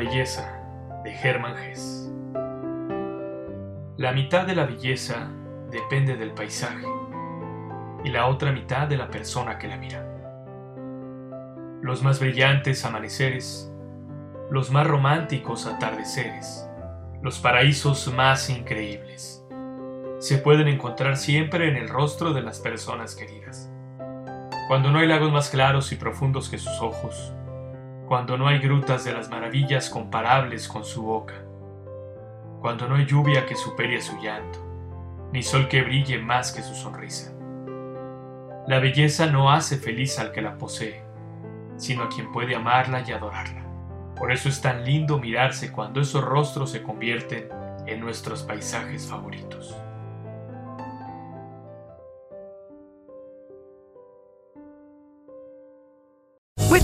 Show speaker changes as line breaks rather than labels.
Belleza de Hermann Hesse. La mitad de la belleza depende del paisaje y la otra mitad de la persona que la mira. Los más brillantes amaneceres, los más románticos atardeceres, los paraísos más increíbles, se pueden encontrar siempre en el rostro de las personas queridas. Cuando no hay lagos más claros y profundos que sus ojos, cuando no hay grutas de las maravillas comparables con su boca, cuando no hay lluvia que supere su llanto, ni sol que brille más que su sonrisa. La belleza no hace feliz al que la posee, sino a quien puede amarla y adorarla. Por eso es tan lindo mirarse cuando esos rostros se convierten en nuestros paisajes favoritos.